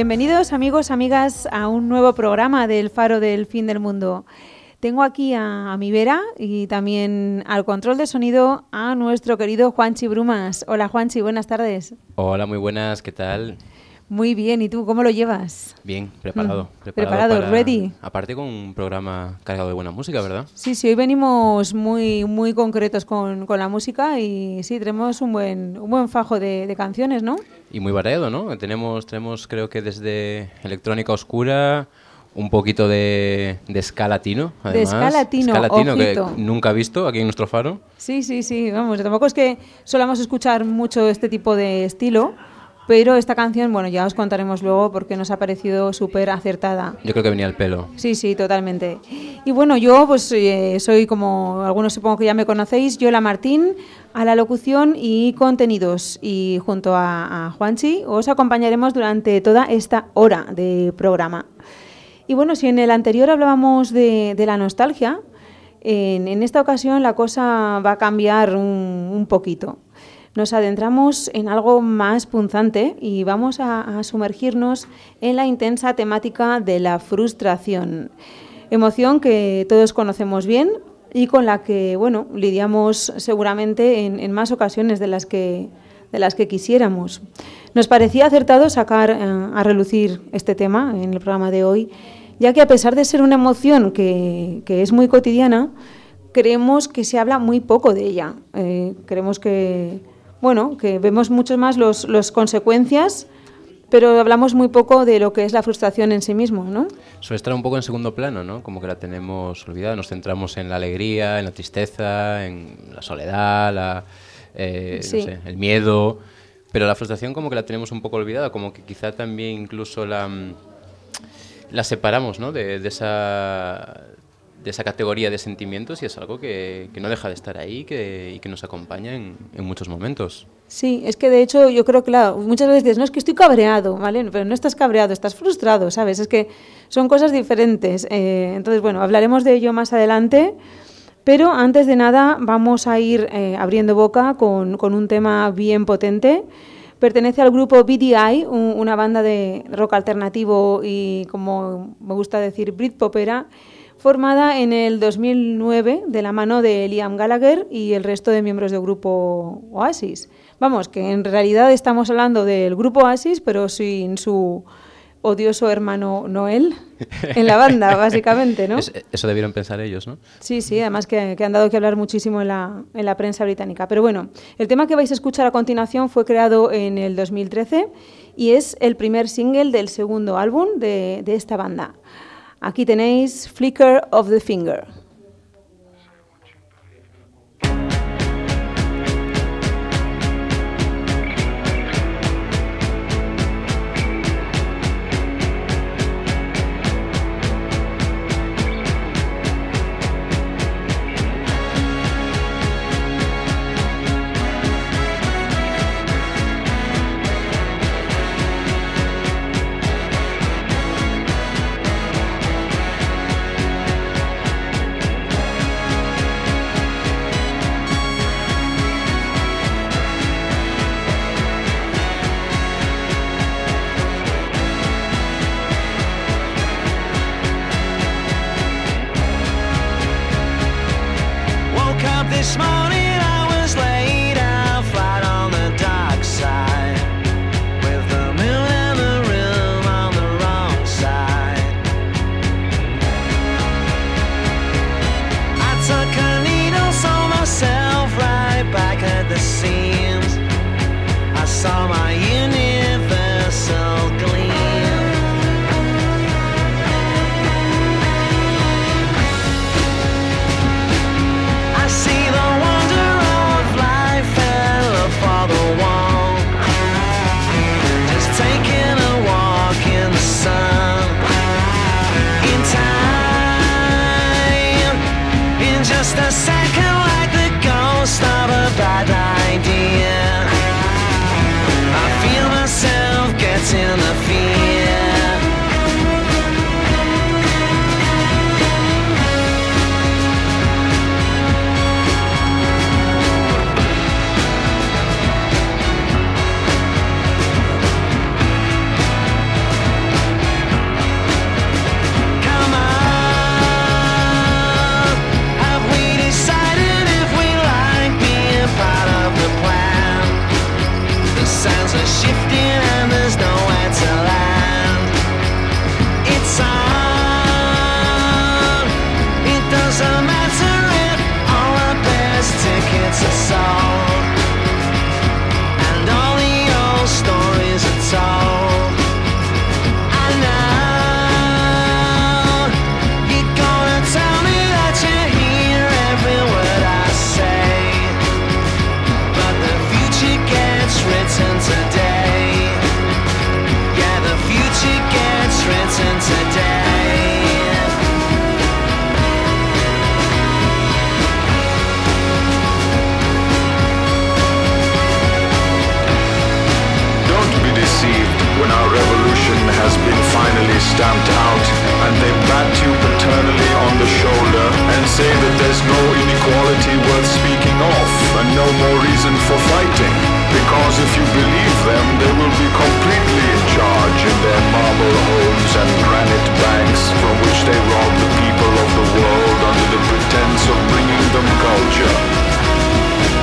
Bienvenidos amigos, amigas a un nuevo programa del Faro del Fin del Mundo. Tengo aquí a, mi vera y también al control de sonido a nuestro querido Juanchi Brumas. Hola Juanchi, buenas tardes. Hola, muy buenas, ¿qué tal? Muy bien, ¿y tú cómo lo llevas? Bien, preparado. Mm, preparado, ready. Aparte con un programa cargado de buena música, ¿verdad? Sí, sí, hoy venimos muy, muy concretos con, con la música y sí, tenemos un buen, un buen fajo de, de, canciones, ¿no? Y muy variado, ¿no? Tenemos, tenemos creo que desde electrónica oscura, un poquito de, de ska latino, además. De ska latino, ska latino que nunca he visto aquí en nuestro faro. Sí, sí, sí, vamos, tampoco es que solamos escuchar mucho este tipo de estilo, pero esta canción, bueno, ya os contaremos luego porque nos ha parecido súper acertada. Yo creo que venía el pelo. Sí, sí, totalmente. Y bueno, yo pues eh, soy como algunos supongo que ya me conocéis, Yola Martín, a la locución y contenidos. Y junto a, Juanchi os acompañaremos durante toda esta hora de programa. Y bueno, si en el anterior hablábamos de, la nostalgia, en, esta ocasión la cosa va a cambiar un poquito nos adentramos en algo más punzante y vamos a, sumergirnos en la intensa temática de la frustración. Emoción que todos conocemos bien y con la que, bueno, lidiamos seguramente en, más ocasiones de las que de las que quisiéramos. Nos parecía acertado sacar eh, a relucir este tema en el programa de hoy, ya que a pesar de ser una emoción que, es muy cotidiana, creemos que se habla muy poco de ella. Eh, creemos que, bueno, que vemos mucho más las los consecuencias, pero hablamos muy poco de lo que es la frustración en sí mismo, ¿no? Suele estar un poco en segundo plano, ¿no? Como que la tenemos olvidada, nos centramos en la alegría, en la tristeza, en la soledad, eh, el miedo, pero la frustración como que la tenemos un poco olvidada, como que quizá también incluso la, mm, la separamos, ¿no? de esa de esa categoría de sentimientos y es algo que, que no deja de estar ahí que, y que nos acompaña en, en, muchos momentos. Sí, es que de hecho yo creo claro, muchas veces dices, no es que estoy cabreado, ¿vale? Pero no estás cabreado, estás frustrado, ¿sabes? Es que son cosas diferentes. Eh, entonces, bueno, hablaremos de ello más adelante. Pero antes de nada vamos a ir eh, abriendo boca con, con, un tema bien potente. Pertenece al grupo BDI, una banda de rock alternativo y, como me gusta decir, Britpopera, formada en el 2009 de la mano de Liam Gallagher y el resto de miembros del grupo Oasis. Vamos, que en realidad estamos hablando del grupo Oasis, pero sin su odioso hermano Noel en la banda, básicamente, ¿no? eso debieron pensar ellos, ¿no? Sí, sí, además que, han dado que hablar muchísimo en la, en la, prensa británica. Pero bueno, el tema que vais a escuchar a continuación fue creado en el 2013 y es el primer single del segundo álbum de, de esta banda. Aquí tenéis Flicker of the Finger.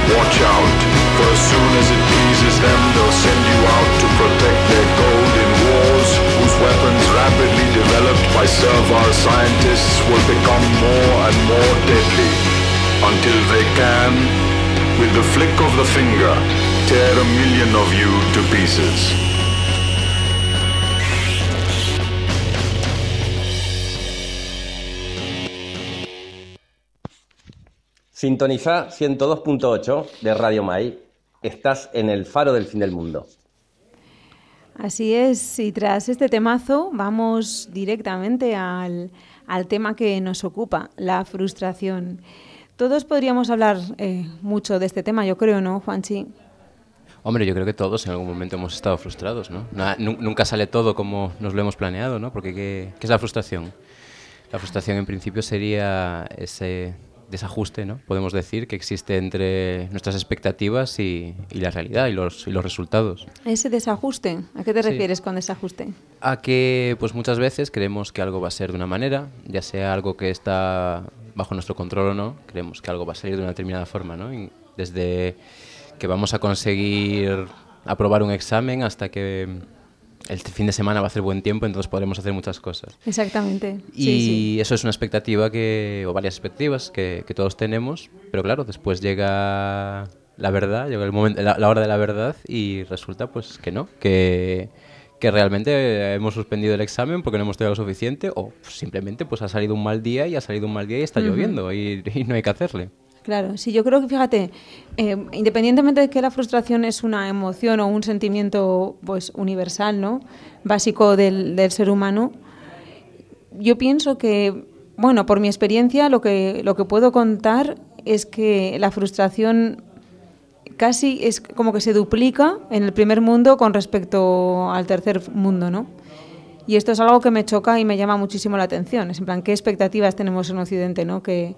Watch out, for as soon as it pleases them, they'll send you out to protect their gold in wars whose weapons rapidly developed by servile scientists will become more and more deadly until they can, with the flick of the finger, tear a million of you to pieces. Sintoniza 102.8 de Radio Mai. Estás en el faro del fin del mundo. Así es, y tras este temazo vamos directamente al, al tema que nos ocupa, la frustración. Todos podríamos hablar eh, mucho de este tema, yo creo, ¿no, Juanchi? Hombre, yo creo que todos en algún momento hemos estado frustrados, ¿no? nunca sale todo como nos lo hemos planeado, ¿no? Porque ¿qué, ¿qué es la frustración? La frustración en principio sería ese desajuste, ¿no? podemos decir, que existe entre nuestras expectativas y, la realidad y los, y los, resultados. ¿Ese desajuste? ¿A qué te refieres con desajuste? A que pues muchas veces creemos que algo va a ser de una manera, ya sea algo que está bajo nuestro control o no, creemos que algo va a salir de una determinada forma. ¿no? desde que vamos a conseguir aprobar un examen hasta que el fin de semana va a hacer buen tiempo, entonces podremos hacer muchas cosas. Exactamente. Y eso es una expectativa que, o varias expectativas que, todos tenemos, pero claro, después llega la verdad, llega el momento, la, hora de la verdad y resulta pues que no, que, que realmente hemos suspendido el examen porque no hemos tenido lo suficiente o simplemente pues ha salido un mal día y ha salido un mal día y está lloviendo y no hay que hacerle. Claro, sí, yo creo que fíjate, eh, independientemente de que la frustración es una emoción o un sentimiento pues universal, ¿no? Básico del, ser humano, yo pienso que, bueno, por mi experiencia, lo que, lo que puedo contar es que la frustración casi es como que se duplica en el primer mundo con respecto al tercer mundo, ¿no? Y esto es algo que me choca y me llama muchísimo la atención. Es en plan, ¿qué expectativas tenemos en Occidente, no? Que,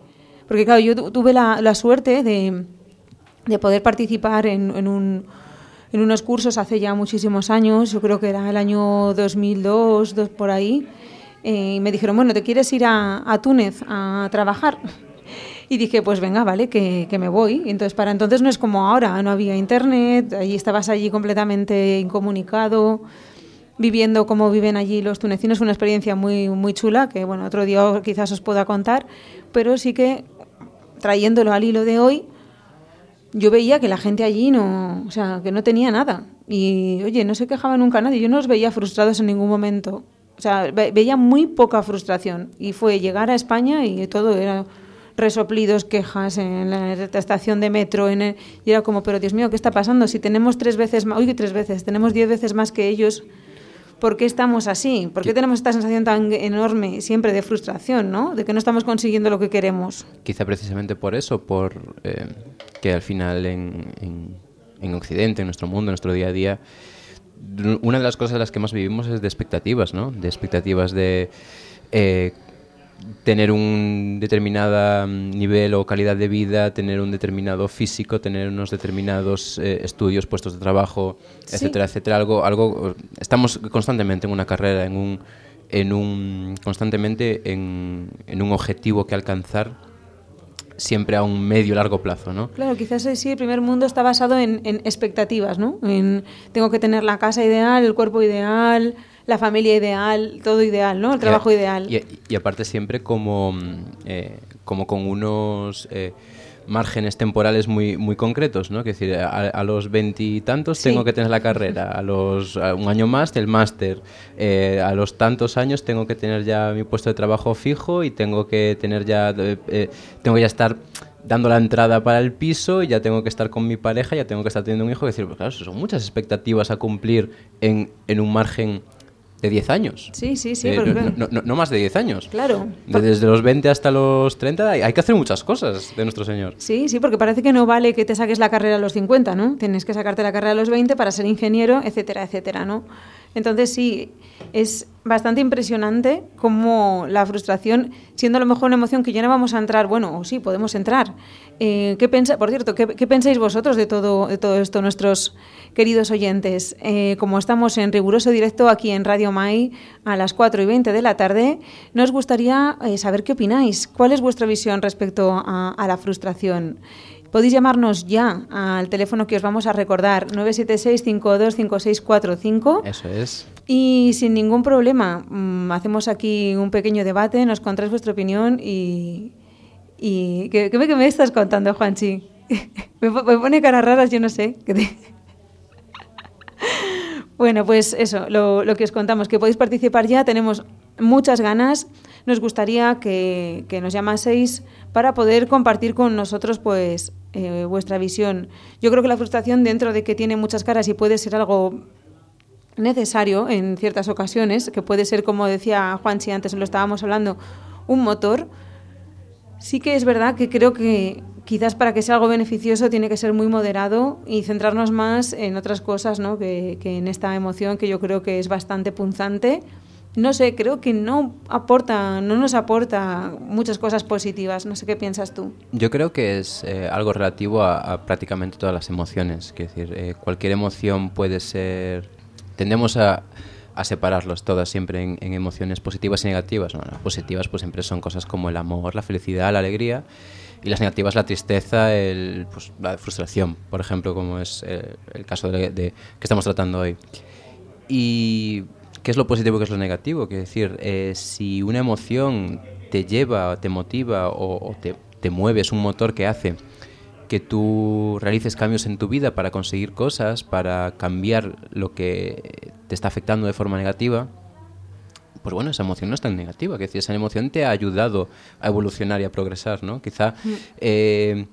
porque claro, yo tuve la, suerte de, poder participar en, un, en, unos cursos hace ya muchísimos años, yo creo que era el año 2002, dos, por ahí, eh, y me dijeron, bueno, ¿te quieres ir a, Túnez a trabajar? Y dije, pues venga, vale, que, que, me voy. Entonces, para entonces no es como ahora, no había internet, allí estabas allí completamente incomunicado, viviendo como viven allí los tunecinos, una experiencia muy, muy chula, que bueno, otro día quizás os pueda contar, pero sí que trayéndolo al hilo de hoy, yo veía que la gente allí no, o sea, que no tenía nada. Y, oye, no se quejaba nunca nadie. Yo no los veía frustrados en ningún momento. O sea, veía muy poca frustración. Y fue llegar a España y todo era resoplidos, quejas en la estación de metro. En y era como, pero Dios mío, ¿qué está pasando? Si tenemos tres veces más, uy, tres veces, tenemos diez veces más que ellos ¿por qué estamos así? ¿Por qué tenemos esta sensación tan enorme siempre de frustración, ¿no? De que no estamos consiguiendo lo que queremos. Quizá precisamente por eso, por eh, que al final en, en, Occidente, en nuestro mundo, en nuestro día a día, una de las cosas de las que más vivimos es de expectativas, ¿no? De expectativas de eh, tener un determinado mm, nivel o calidad de vida, tener un determinado físico, tener unos determinados eh, estudios, puestos de trabajo, etcétera, etcétera. Algo, algo, estamos constantemente en una carrera, en un, en un, constantemente en, en un objetivo que alcanzar siempre a un medio largo plazo, ¿no? Claro, quizás sí, el primer mundo está basado en, en expectativas, ¿no? En tengo que tener la casa ideal, el cuerpo ideal, la familia ideal, todo ideal, ¿no? El trabajo ideal. Y, aparte siempre como, eh, como con unos eh, márgenes temporales muy, muy concretos, ¿no? Que decir, a, los veintitantos tengo que tener la carrera, a los un año más el máster, eh, a los tantos años tengo que tener ya mi puesto de trabajo fijo y tengo que tener ya, tengo que ya estar dando la entrada para el piso, y ya tengo que estar con mi pareja, ya tengo que estar teniendo un hijo, decir, pues claro, son muchas expectativas a cumplir en, en un margen de 10 años. Sí, sí, sí. Eh, no, más de 10 años. Claro. desde los 20 hasta los 30 hay, que hacer muchas cosas de nuestro Señor. Sí, sí, porque parece que no vale que te saques la carrera a los 50, ¿no? Tienes que sacarte la carrera a los 20 para ser ingeniero, etcétera, etcétera, ¿no? Entonces sí, es bastante impresionante cómo la frustración, siendo a lo mejor una emoción que ya no vamos a entrar, bueno, o sí, podemos entrar. Eh, ¿qué pensa, por cierto, ¿qué, pensáis vosotros de todo, de todo esto, nuestros queridos oyentes? Eh, como estamos en riguroso directo aquí en Radio Mai a las 4 y 20 de la tarde, nos gustaría eh, saber qué opináis. ¿Cuál es vuestra visión respecto a, a la frustración? Podéis llamarnos ya al teléfono que os vamos a recordar, 976-525645. Eso es. Y sin ningún problema, mm, hacemos aquí un pequeño debate, nos contáis vuestra opinión y... y ¿qué, qué, me estás contando, Juanchi? me, pone caras raras, yo no sé. bueno, pues eso, lo, lo que os contamos, que podéis participar ya, tenemos muchas ganas nos gustaría que, que, nos llamaseis para poder compartir con nosotros pues eh, vuestra visión. Yo creo que la frustración, dentro de que tiene muchas caras y puede ser algo necesario en ciertas ocasiones, que puede ser, como decía Juanchi antes, lo estábamos hablando, un motor, sí que es verdad que creo que quizás para que sea algo beneficioso tiene que ser muy moderado y centrarnos más en otras cosas ¿no? que, que en esta emoción que yo creo que es bastante punzante no sé, creo que no aporta, no nos aporta muchas cosas positivas. No sé qué piensas tú. Yo creo que es eh, algo relativo a, prácticamente todas las emociones. Es decir, eh, cualquier emoción puede ser. Tendemos a, separarlos todas siempre en, emociones positivas y negativas. las positivas pues siempre son cosas como el amor, la felicidad, la alegría. Y las negativas, la tristeza, pues, la frustración, por ejemplo, como es eh, el caso de, que estamos tratando hoy. Y ¿Qué es lo positivo y qué es lo negativo? Que decir, eh, si una emoción te lleva, te motiva o, te, te mueve, es un motor que hace que tú realices cambios en tu vida para conseguir cosas, para cambiar lo que te está afectando de forma negativa, pues bueno, esa emoción no es tan negativa, que decir, esa emoción te ha ayudado a evolucionar y a progresar, ¿no? Quizá mm. eh,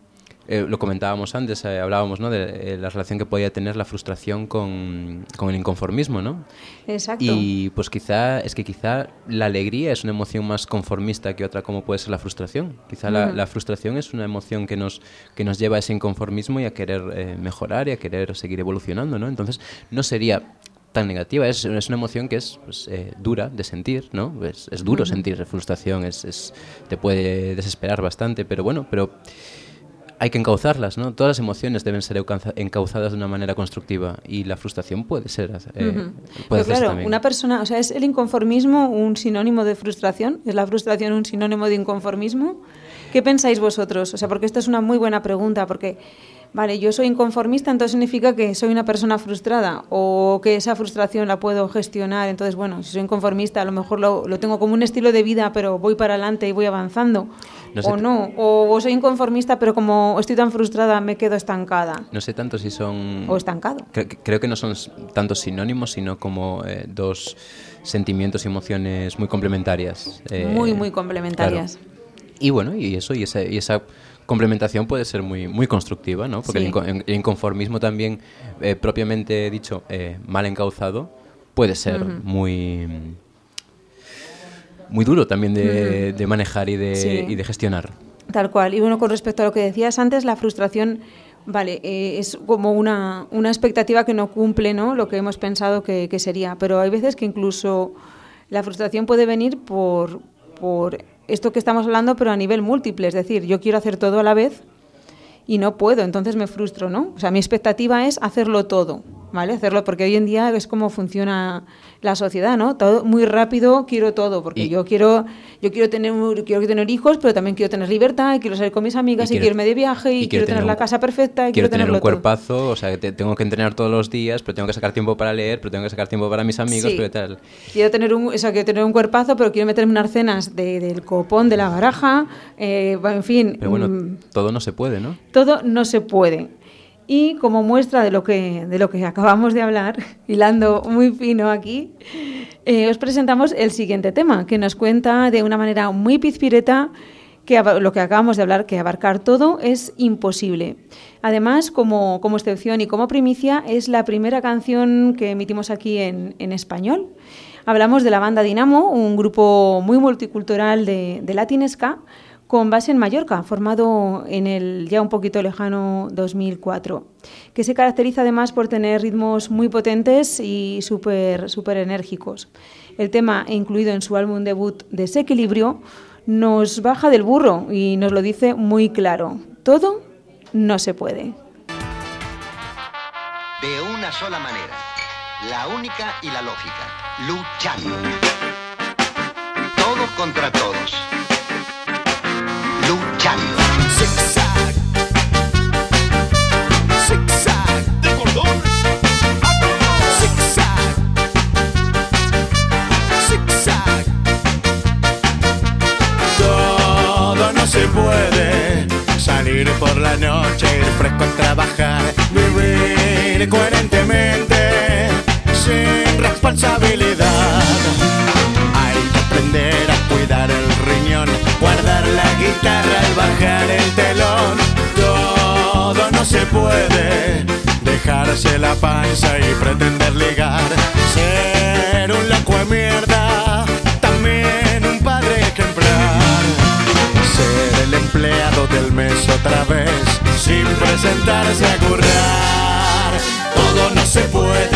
eh, lo comentábamos antes, eh, hablábamos ¿no? de eh, la relación que podía tener la frustración con, con, el inconformismo, ¿no? Exacto. Y pues quizá, es que quizá la alegría es una emoción más conformista que otra como puede ser la frustración. Quizá la, la, frustración es una emoción que nos, que nos lleva a ese inconformismo y a querer mejorar y a querer seguir evolucionando, ¿no? Entonces no sería tan negativa. Es, es, una emoción que es pues, dura de sentir, ¿no? Es, es duro sentir frustración, es, es, te puede desesperar bastante, pero bueno, pero hay que encauzarlas, ¿no? Todas las emociones deben ser encauzadas de una manera constructiva y la frustración puede ser. Eh, claro, una persona, o sea, ¿es el inconformismo un sinónimo de frustración? ¿Es la frustración un sinónimo de inconformismo? ¿Qué pensáis vosotros? O sea, porque esta es una muy buena pregunta, porque vale, yo soy inconformista, entonces significa que soy una persona frustrada o que esa frustración la puedo gestionar. Entonces, bueno, si soy inconformista, a lo mejor lo, lo tengo como un estilo de vida, pero voy para adelante y voy avanzando. O no, o, soy inconformista, pero como estoy tan frustrada, me quedo estancada. No sé tanto si son... O estancado. creo que no son tantos sinónimos, sino como eh, dos sentimientos y emociones muy complementarias. Eh, muy, muy complementarias. Y bueno, y eso, y esa, y esa complementación puede ser muy, muy constructiva, ¿no? Porque el, inconformismo también, eh, propiamente dicho, mal encauzado, puede ser muy muy duro también de, de manejar y de, y de, gestionar. Tal cual. Y bueno, con respecto a lo que decías antes, la frustración, vale, eh, es como una, una, expectativa que no cumple ¿no? lo que hemos pensado que, que, sería. Pero hay veces que incluso la frustración puede venir por, por esto que estamos hablando, pero a nivel múltiple. Es decir, yo quiero hacer todo a la vez y no puedo, entonces me frustro, ¿no? O sea, mi expectativa es hacerlo todo. ¿Vale? Hacerlo, porque hoy en día es como funciona la sociedad, ¿no? Todo muy rápido, quiero todo, porque yo quiero yo quiero tener quiero tener hijos, pero también quiero tener libertad, y quiero salir con mis amigas, y, quiero, irme de viaje, y, quiero, tener, la casa perfecta, y quiero, tener un cuerpazo, o sea, tengo que entrenar todos los días, pero tengo que sacar tiempo para leer, pero tengo que sacar tiempo para mis amigos, pero tal. Quiero tener un, o sea, quiero tener un cuerpazo, pero quiero meterme unas cenas de, del copón, de la baraja, eh, en fin. Pero bueno, mm, todo no se puede, ¿no? Todo no se puede. Y como muestra de lo que, de lo que acabamos de hablar, hilando muy fino aquí, eh, os presentamos el siguiente tema, que nos cuenta de una manera muy pizpireta que lo que acabamos de hablar, que abarcar todo es imposible. Además, como, como excepción y como primicia, es la primera canción que emitimos aquí en, en español. Hablamos de la banda Dinamo, un grupo muy multicultural de, de latinesca, con base en Mallorca, formado en el ya un poquito lejano 2004, que se caracteriza además por tener ritmos muy potentes y súper super enérgicos. El tema, incluido en su álbum debut Desequilibrio, nos baja del burro y nos lo dice muy claro. Todo no se puede. De una sola manera, la única y la lógica, luchando. Todo contra todos. Puede. Salir por la noche, ir fresco a trabajar, vivir coherentemente, sin responsabilidad. Hay que aprender a guardar la guitarra al bajar el telón. Todo no se puede, dejarse la panza y pretender ligar, ser un loco de mierda, también un padre ejemplar. Ser el empleado del mes otra vez, sin presentarse a currar. Todo no se puede,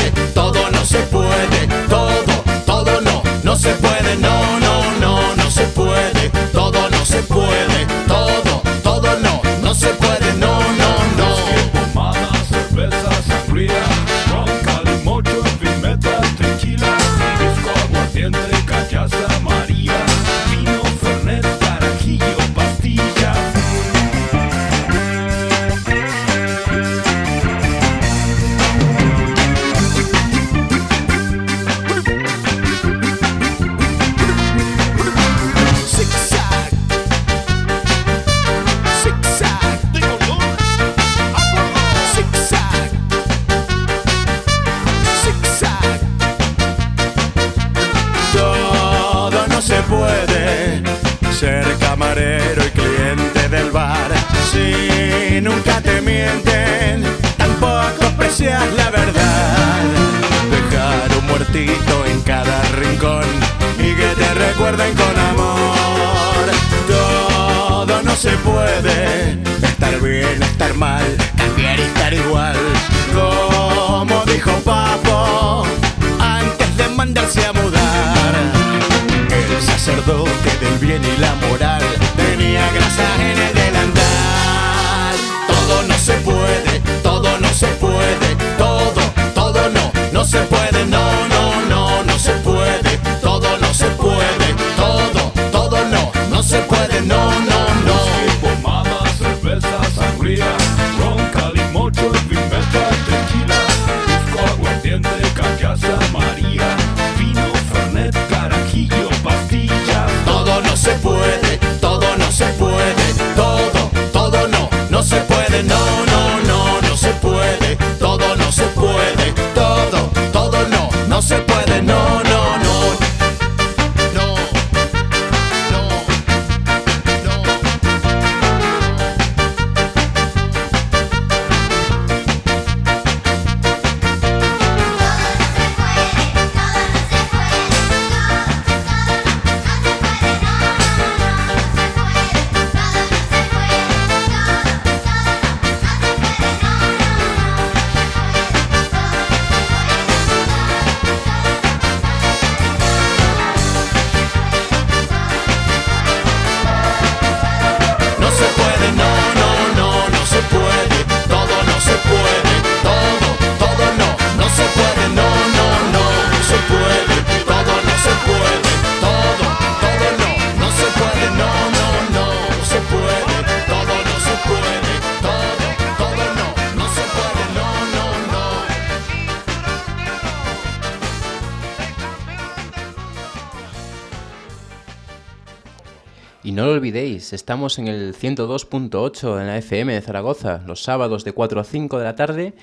olvidéis, estamos en el 102.8 en la FM de Zaragoza, los sábados de 4 a 5 de la tarde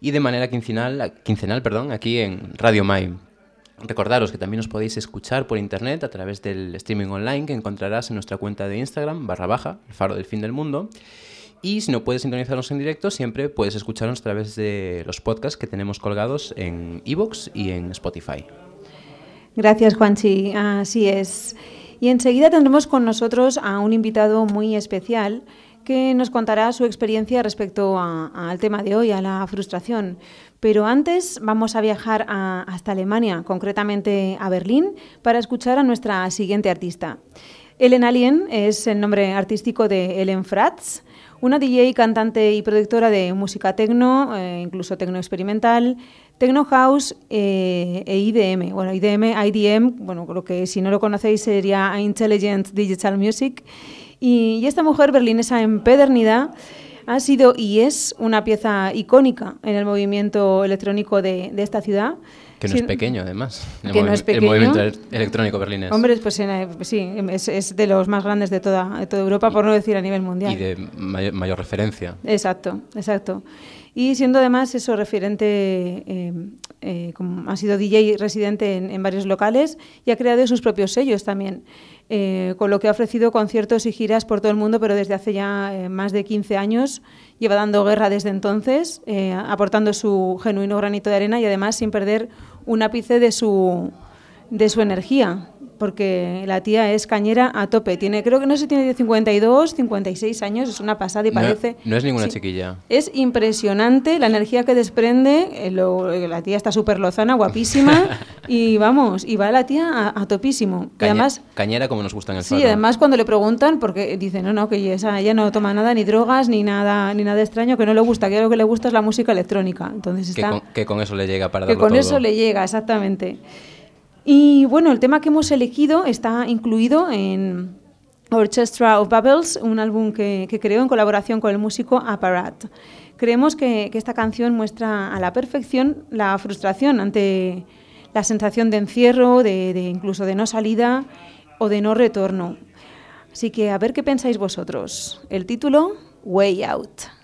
y de manera quincenal, quincenal perdón, aquí en Radio Mai. Recordaros que también os podéis escuchar por internet a través del streaming online que encontrarás en nuestra cuenta de Instagram, barra baja, el faro del fin del mundo. Y si no puedes sintonizarnos en directo, siempre puedes escucharnos a través de los podcasts que tenemos colgados en iVoox y en Spotify. Gracias, Juanchi. Así es. Y enseguida tendremos con nosotros a un invitado muy especial que nos contará su experiencia respecto al tema de hoy, a la frustración. Pero antes vamos a viajar hasta Alemania, concretamente a Berlín, para escuchar a nuestra siguiente artista. Ellen Alien es el nombre artístico de Ellen Fratz, una DJ, cantante y productora de música techno, eh, incluso techno experimental, techno house eh, e IDM. Bueno, IDM, IDM, bueno, creo que si no lo conocéis sería Intelligent Digital Music. Y, esta mujer berlinesa empedernida ha sido y es una pieza icónica en el movimiento electrónico de esta ciudad. Que no es pequeño, además. El, que no es pequeño. el movimiento electrónico berlinés. Hombre, pues sí, es, es, de los más grandes de toda, de toda Europa, por no decir a nivel mundial. Y de mayor, referencia. Exacto, exacto. Y siendo además eso referente, eh, eh, como ha sido DJ residente en, en, varios locales y ha creado sus propios sellos también. Eh, con lo que ha ofrecido conciertos y giras por todo el mundo, pero desde hace ya eh, más de 15 años. Lleva dando guerra desde entonces, eh, aportando su genuino granito de arena y además sin perder un ápice de su, de su energía porque la tía es cañera a tope. Tiene, creo que no sé, tiene 52, 56 años, es una pasada y parece... No es ninguna chiquilla. Es impresionante la energía que desprende, eh, la tía está súper lozana, guapísima, y vamos, y va la tía a, topísimo. además, cañera como nos gusta en el Sí, además cuando le preguntan, porque dice, no, no, que ella, ella, no toma nada, ni drogas, ni nada ni nada extraño, que no le gusta, que lo que le gusta es la música electrónica. Entonces está, que, con, eso le llega para Que con eso le llega, exactamente. Y bueno, el tema que hemos elegido está incluido en Orchestra of Bubbles, un álbum que, creó en colaboración con el músico Apparat. Creemos que, esta canción muestra a la perfección la frustración ante la sensación de encierro, de, de incluso de no salida o de no retorno. Así que a ver qué pensáis vosotros. El título, Way Out.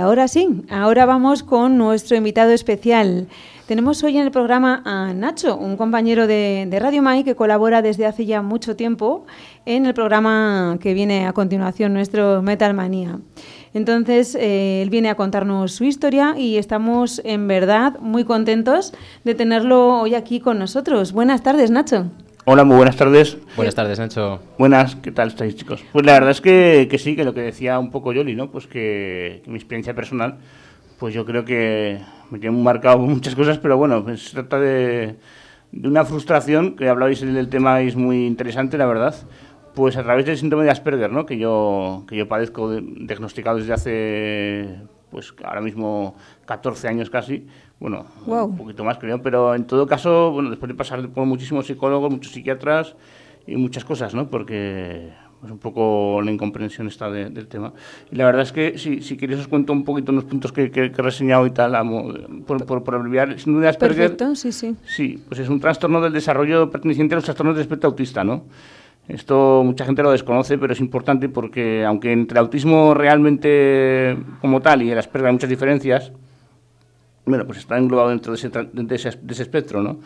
Ahora sí, ahora vamos con nuestro invitado especial. Tenemos hoy en el programa a Nacho, un compañero de, Radio Mai que colabora desde hace ya mucho tiempo en el programa que viene a continuación, nuestro Metal Manía. Entonces, eh, él viene a contarnos su historia y estamos en verdad muy contentos de tenerlo hoy aquí con nosotros. Buenas tardes, Nacho. Hola, muy buenas tardes. Buenas tardes, Nacho. Buenas, ¿qué tal estáis, chicos? Pues la verdad es que, que sí, que lo que decía un poco Yoli, ¿no? Pues que mi experiencia personal pues yo creo que me tiene marcado muchas cosas, pero bueno, pues se trata de, una frustración, que hablabais del tema y es muy interesante, la verdad, pues a través del síndrome de Asperger, ¿no? que, yo, que yo padezco diagnosticado desde hace, pues ahora mismo 14 años casi, bueno, un poquito más creo, pero en todo caso, bueno, después de pasar por muchísimos psicólogos, muchos psiquiatras y muchas cosas, ¿no? Porque pues un poco la incomprensión está del tema. Y la verdad es que, si, si queréis, os cuento un poquito unos puntos que, que, he reseñado y tal, por, por, por abreviar. Sin duda, Asperger. Perfecto, sí, sí. Sí, pues es un trastorno del desarrollo perteneciente a los trastornos de espectro autista, ¿no? Esto mucha gente lo desconoce, pero es importante porque, aunque entre el autismo realmente como tal y el Asperger hay muchas diferencias, bueno, pues está englobado dentro de ese, de ese, de ese espectro, ¿no?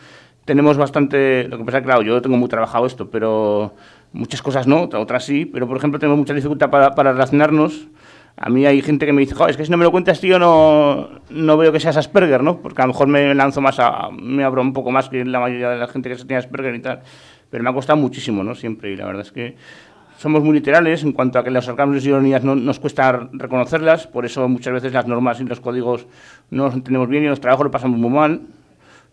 Tenemos bastante. Lo que pasa claro, yo tengo muy trabajado esto, pero Muchas cosas no, otras sí, pero por ejemplo tenemos mucha dificultad para, para relacionarnos. A mí hay gente que me dice, es que si no me lo cuentas, tío, no, no veo que seas Asperger, ¿no? Porque a lo mejor me lanzo más a. me abro un poco más que la mayoría de la gente que se tiene Asperger y tal. Pero me ha costado muchísimo, ¿no? Siempre, y la verdad es que somos muy literales en cuanto a que los sarcasmos y ironías no, nos cuesta reconocerlas, por eso muchas veces las normas y los códigos no los entendemos bien y los trabajos lo pasamos muy mal.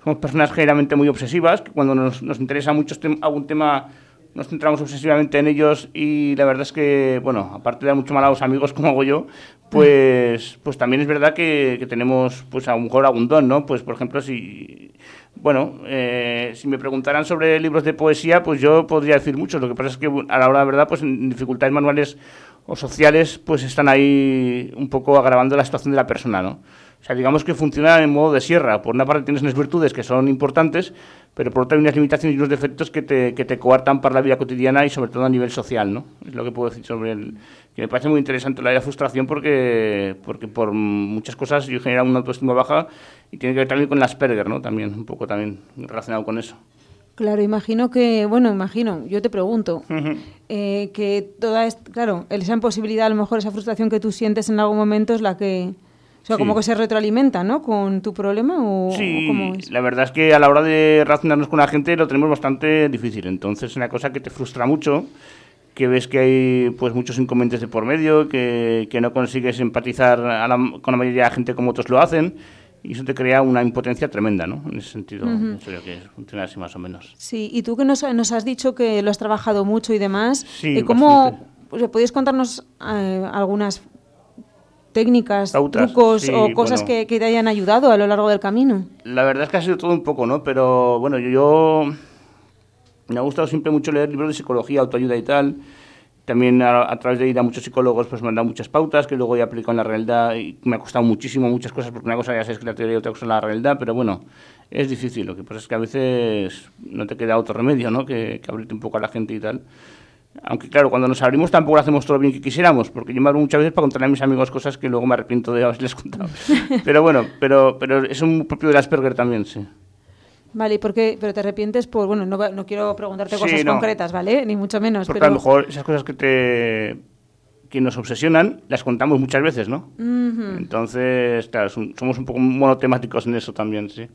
Somos personas generalmente muy obsesivas, que cuando nos, nos interesa mucho algún tema nos centramos obsesivamente en ellos y la verdad es que, bueno, aparte de mucho mal a los amigos como hago yo, pues, pues también es verdad que, que tenemos, pues a lo mejor algún ¿no? Pues, por ejemplo, si, bueno, eh, si me preguntaran sobre libros de poesía, pues yo podría decir muchos. Lo que pasa es que a la hora de verdad, pues en dificultades manuales o sociales, pues están ahí un poco agravando la situación de la persona, ¿no? O sea, digamos que funciona en modo de sierra. Por una parte tienes unas virtudes que son importantes, pero por otra hay unas limitaciones y unos defectos que te, que te coartan para la vida cotidiana y sobre todo a nivel social, ¿no? Es lo que puedo decir sobre el... Que me parece muy interesante la de la frustración porque, porque por muchas cosas yo genera una autoestima baja y tiene que ver también con el Asperger, ¿no? También, un poco también relacionado con eso. Claro, imagino que, bueno, imagino, yo te pregunto, eh, que toda, claro, esa imposibilidad, a lo mejor esa frustración que tú sientes en algún momento es la que o sea, como que se retroalimenta, ¿no? Con tu problema o, sí, la verdad es que a la hora de relacionarnos con la gente lo tenemos bastante difícil. Entonces es una cosa que te frustra mucho, que ves que hay pues muchos inconvenientes de por medio, que, que no consigues empatizar con la mayoría de la gente como otros lo hacen. Y eso te crea una impotencia tremenda, ¿no? En ese sentido, que funciona así más o menos. Sí, y tú que nos, nos has dicho que lo has trabajado mucho y demás, sí, ¿cómo, ¿podéis contarnos eh, algunas técnicas, trucos o cosas que, te hayan ayudado a lo largo del camino? La verdad es que ha sido todo un poco, ¿no? Pero bueno, yo, me ha gustado siempre mucho leer libros de psicología, autoayuda y tal. También a, través de ir a muchos psicólogos pues me han dado muchas pautas que luego he aplicado en la realidad y me ha costado muchísimo muchas cosas porque una cosa ya que la teoría y otra cosa la realidad, pero bueno, es difícil. Lo que pasa es que a veces no te queda otro remedio, ¿no? Que, que abrirte un poco a la gente y tal. Aunque claro, cuando nos abrimos tampoco lo hacemos todo lo bien que quisiéramos, porque yo me abro muchas veces para contarle a mis amigos cosas que luego me arrepiento de haberles contado. pero bueno, pero, pero es un propio del Asperger también, sí. Vale, ¿y por qué? Pero te arrepientes por, bueno, no, no quiero preguntarte cosas concretas, ¿vale? Ni mucho menos. Porque a lo mejor esas cosas que te que nos obsesionan las contamos muchas veces, ¿no? Entonces, claro, somos un poco monotemáticos en eso también, sí.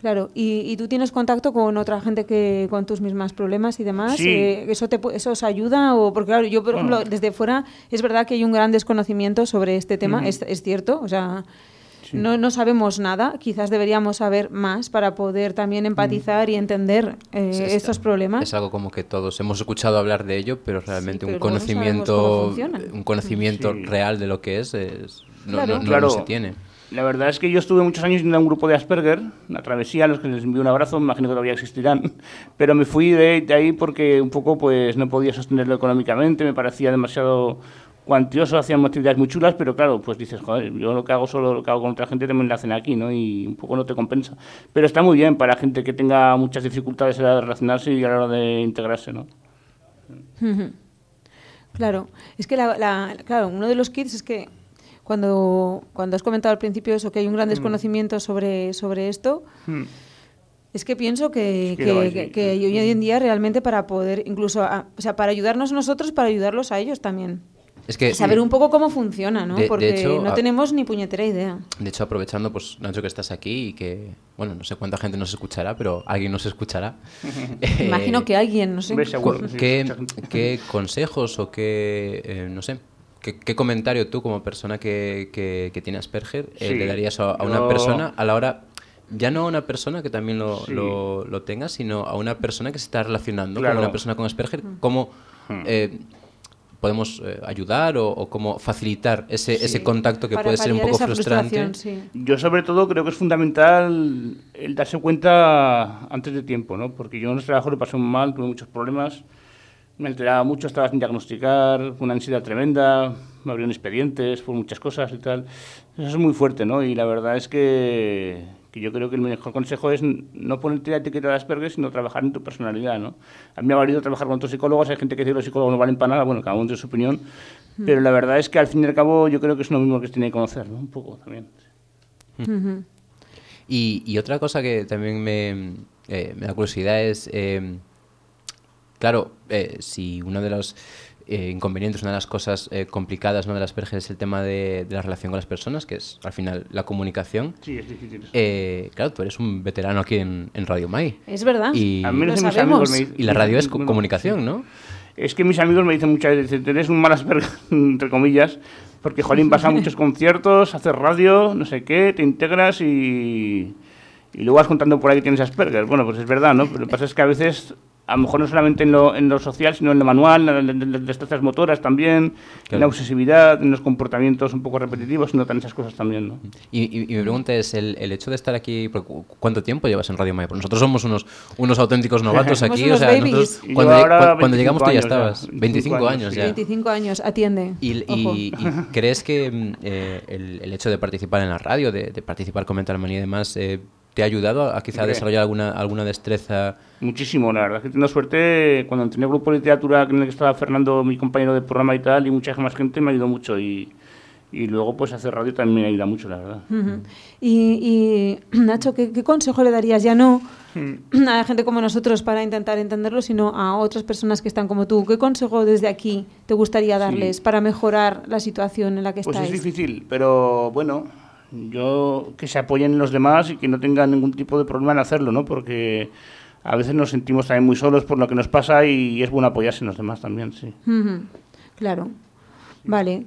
Claro, ¿Y, tú tienes contacto con otra gente que con tus mismos problemas y demás. Sí. Eh, ¿Eso te eso os ayuda? O, porque claro, yo, por ejemplo, desde fuera, es verdad que hay un gran desconocimiento sobre este tema, es, es, cierto, o sea, no, no sabemos nada, quizás deberíamos saber más para poder también empatizar y entender eh, estos problemas. Es algo como que todos hemos escuchado hablar de ello, pero realmente un, conocimiento, un conocimiento real de lo que es, es no, no se tiene. La verdad es que yo estuve muchos años en un grupo de Asperger, una travesía, a los que les envío un abrazo, me imagino que todavía existirán, pero me fui de, ahí porque un poco pues no podía sostenerlo económicamente, me parecía demasiado cuantioso, hacían actividades muy chulas, pero claro, pues dices, joder, yo lo que hago solo, lo que hago con otra gente también lo hacen aquí, ¿no? Y un poco no te compensa. Pero está muy bien para gente que tenga muchas dificultades a la hora de relacionarse y a la hora de integrarse, ¿no? Claro, es que la, claro, uno de los kits es que cuando, cuando has comentado al principio eso, que hay un gran desconocimiento sobre, sobre esto, Mm. es que pienso que, que- hoy en día realmente para poder, incluso, a- o sea, para ayudarnos nosotros, para ayudarlos a ellos también. Es que, Saber un poco cómo funciona, ¿no? De- de Porque hecho, no a- tenemos ni puñetera idea. de hecho, aprovechando, pues, Nacho, que estás aquí y que, bueno, no sé cuánta gente nos escuchará, pero alguien nos escuchará. Eh, Imagino que alguien, no sé. ¿Qué, qué consejos o qué, eh, no sé, qué, qué comentario tú como persona que, que, que tiene Asperger eh, Sí, le darías a, a una yo- persona a la hora, ya no a una persona que también lo, Sí. lo, lo tenga, sino a una persona que se está relacionando Claro. con una persona con Asperger? ¿Cómo eh, podemos eh, ayudar o, o cómo facilitar ese, ese contacto que Para puede ser un poco frustrante? Yo sobre todo creo que es fundamental el darse cuenta antes de tiempo, ¿no? Porque yo en el trabajo lo pasé muy mal, tuve muchos problemas, me alteraba mucho, estaba sin diagnosticar, una ansiedad tremenda, me abrieron expedientes por muchas cosas y tal. Eso es muy fuerte, ¿no? Y la verdad es que, que yo creo que el mejor consejo es no ponerte la etiqueta de Asperger, sino trabajar en tu personalidad, ¿no? A mí me ha valido trabajar con otros psicólogos, hay gente que dice que los psicólogos no valen para nada, bueno, cada uno tiene su opinión, pero la verdad es que al fin y al cabo yo creo que es lo mismo que se tiene que conocer, ¿no? Un poco también. Y, y otra cosa que también me, eh, me da curiosidad es, eh, claro, eh, si uno de los eh, inconvenientes, una de las cosas eh, complicadas ¿no? de las Asperger es el tema de, de la relación con las personas, que es al final la comunicación. Sí, es difícil. Eh, claro, tú eres un veterano aquí en, en Radio Mai. Es verdad. Y, A mí Lo no sé, mis sabemos. amigos me dicen- y la radio es bueno, comunicación, ¿no? Es que mis amigos me dicen muchas veces, eres un mal Asperger, entre comillas, porque Jolín vas a muchos conciertos, haces radio, no sé qué, te integras y, y luego vas contando por ahí que tienes Asperger. Bueno, pues es verdad, ¿no? Pero lo que pasa es que a veces, a lo mejor no solamente en lo, en lo social, sino en lo manual, en en- en las destrezas motoras también, en Claro. la obsesividad, en los comportamientos un poco repetitivos, se notan esas cosas también, ¿no? Y, y- y mi pregunta es, el, el hecho de estar aquí, ¿cuánto tiempo llevas en Radio Mai? Porque nosotros somos unos, unos auténticos novatos aquí, unos o sea, nosotros, cuando, ahora cuando 25 llegamos tú ya años ya, estabas, 25 25 años, ya. 25 años, atiende. Y- y crees que mm, eh, el, el hecho de participar en la radio, de, de participar con Mental Manía y demás, eh, te ha ayudado a, a quizá Hombre. desarrollar alguna, alguna destreza? Muchísimo, la verdad es que tengo suerte cuando entré en el grupo de literatura en el que estaba Fernando, mi compañero de programa y tal, y mucha más gente me ayudó mucho y, y luego pues hacer radio también me ayuda mucho, la verdad. Ujú. Y, y, Nacho, ¿qué, qué consejo le darías ya no Hmm. a gente como nosotros para intentar entenderlo, sino a otras personas que están como tú? ¿Qué consejo desde aquí te gustaría darles para mejorar la situación en la que Pues estáis? es difícil, pero bueno, yo que se apoyen en los demás y que no tengan ningún tipo de problema en hacerlo, ¿no? Porque a veces nos sentimos también muy solos por lo que nos pasa y es bueno apoyarse en los demás también, sí. Claro. Vale.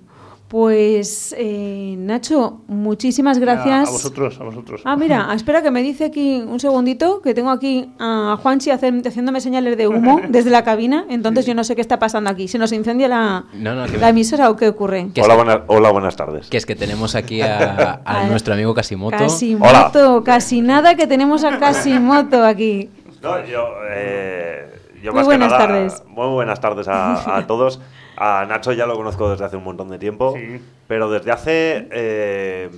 Pues, eh, Nacho, muchísimas gracias. A, a vosotros, a vosotros. Ah, mira, espera que me dice aquí un segundito, que tengo aquí a Juanchi hacer- haciéndome señales de humo desde la cabina, entonces yo no sé qué está pasando aquí. ¿Se nos incendia la, No, no, que la emisora o qué ocurre? Hola, que- buena- hola, buenas tardes. Que es que tenemos aquí a, a A- nuestro amigo Casimoto. Casimoto, casi nada que tenemos a Casimoto aquí. No, yo, eh, yo Muy más buenas que nada, tardes. Muy buenas tardes a, a todos. A Nacho ya lo conozco desde hace un montón de tiempo, Sí. pero desde hace, eh,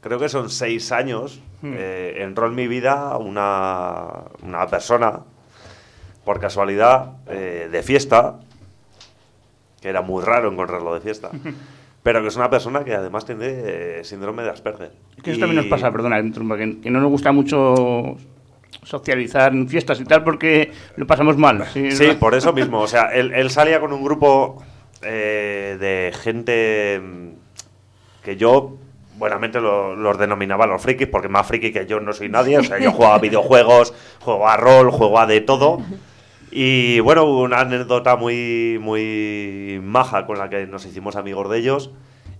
creo que son seis años, Hmm. eh, entró en mi vida una, una persona, por casualidad, eh, de fiesta, que era muy raro encontrarlo de fiesta, pero que es una persona que además tiene eh, síndrome de Asperger. Es que eso Y- también nos pasa, perdona, que no nos gusta mucho socializar en fiestas y tal porque lo pasamos mal. Sí, Sí, por eso mismo. O sea, él, él salía con un grupo eh, de gente mm, que yo buenamente lo- los denominaba los frikis, porque más friki que yo no soy nadie. O sea, yo juego a videojuegos, juego a rol, juego a de todo. Y bueno, una anécdota muy, muy maja con la que nos hicimos amigos de ellos.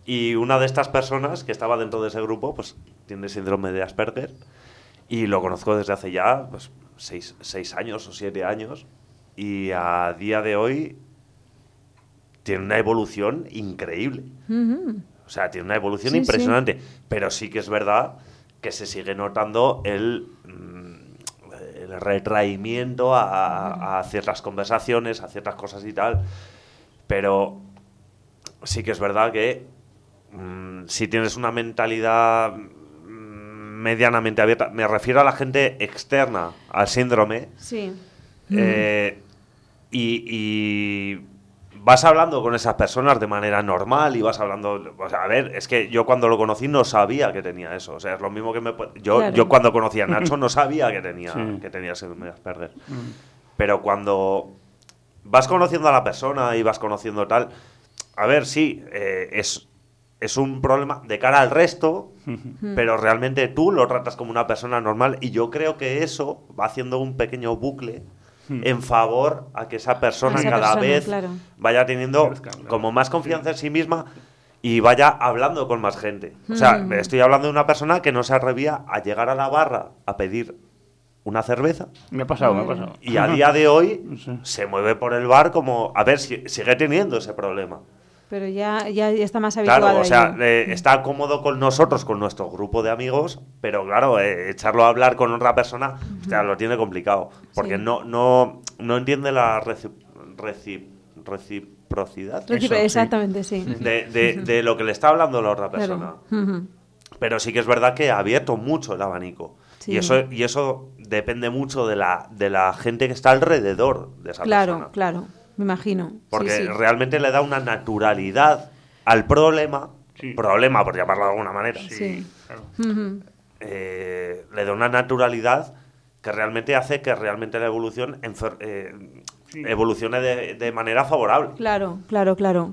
Y una de estas personas que estaba dentro de ese grupo, pues tiene síndrome de Asperger. Y lo conozco desde hace ya pues, seis, seis años o siete años. Y a día de hoy tiene una evolución increíble. O sea, tiene una evolución Sí, impresionante. Pero sí que es verdad que se sigue notando el, mm, el retraimiento a, a ciertas conversaciones, a ciertas cosas y tal. Pero sí que es verdad que mm, si tienes una mentalidad medianamente abierta, me refiero a la gente externa al síndrome, Sí. eh, y, y vas hablando con esas personas de manera normal y vas hablando. O sea, a ver, es que yo cuando lo conocí no sabía que tenía eso. O sea, es lo mismo que me. Yo, Claro. yo cuando conocí a Nacho no sabía que tenía, Sí. que tenía síndrome de Asperger. Pero cuando vas conociendo a la persona y vas conociendo tal. A ver, sí, eh, es, es un problema de cara al resto, pero realmente tú lo tratas como una persona normal y yo creo que eso va haciendo un pequeño bucle en favor a que esa persona esa cada persona, vez claro. vaya teniendo como más confianza en sí misma y vaya hablando con más gente. O sea, Mm. estoy hablando de una persona que no se atrevía a llegar a la barra a pedir una cerveza Me ha pasado, me ha pasado. y a día de hoy Sí. se mueve por el bar como, a ver, si, sigue teniendo ese problema. Pero ya, ya está más habituado Claro, o sea, eh, está cómodo con nosotros, con nuestro grupo de amigos, pero claro, eh, echarlo a hablar con otra persona, o sea, lo tiene complicado, porque Sí. no, no, no entiende la reci- reci- reciprocidad Eso. Exactamente, sí. de, de- de lo que le está hablando la otra persona. Claro. Pero sí que es verdad que ha abierto mucho el abanico. Sí. Y, eso, y eso depende mucho de la, de la gente que está alrededor de esa Claro, persona. claro, me imagino. Porque sí. realmente le da una naturalidad al problema, Sí. problema por llamarlo de alguna manera, Sí. Claro. Eh, le da una naturalidad que realmente hace que realmente la evolución enfer- eh, Sí. evolucione de, de manera favorable. Claro, claro, claro.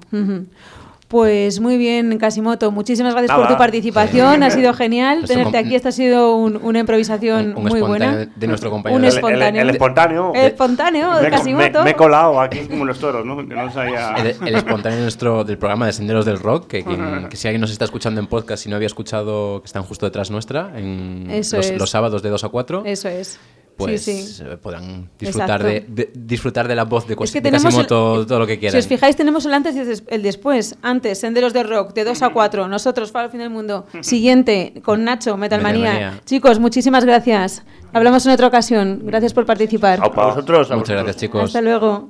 Pues muy bien, Casimoto. Muchísimas gracias por tu participación. Ha sido genial Nuestro tenerte aquí. Esta ha sido un- una improvisación Un- un muy espontáneo buena. de- de nuestro compañero. Un El- el- espontáneo. el espontáneo. El espontáneo de Casimoto. me he colado aquí. Como los toros, ¿no? Que no haya... El, el espontáneo nuestro del programa de Senderos del Rock, que, quien- que si alguien nos está escuchando en podcast y no había escuchado, que están justo detrás nuestra, en Eso los, es. los sábados de 2 a 4, Eso es. Pues sí, sí. eh, podrán disfrutar de, disfrutar de la voz de, Es que de el- todo lo que quieran. Si os fijáis, tenemos el antes y el después. Antes, Senderos de Rock, de 2 a 4. Nosotros, Faro al fin del mundo. Siguiente, con Nacho, Metalmanía. Metalmanía. Chicos, muchísimas gracias. Hablamos en otra ocasión. Gracias por participar. A vosotros, a Muchas vosotros. gracias, chicos. Hasta luego.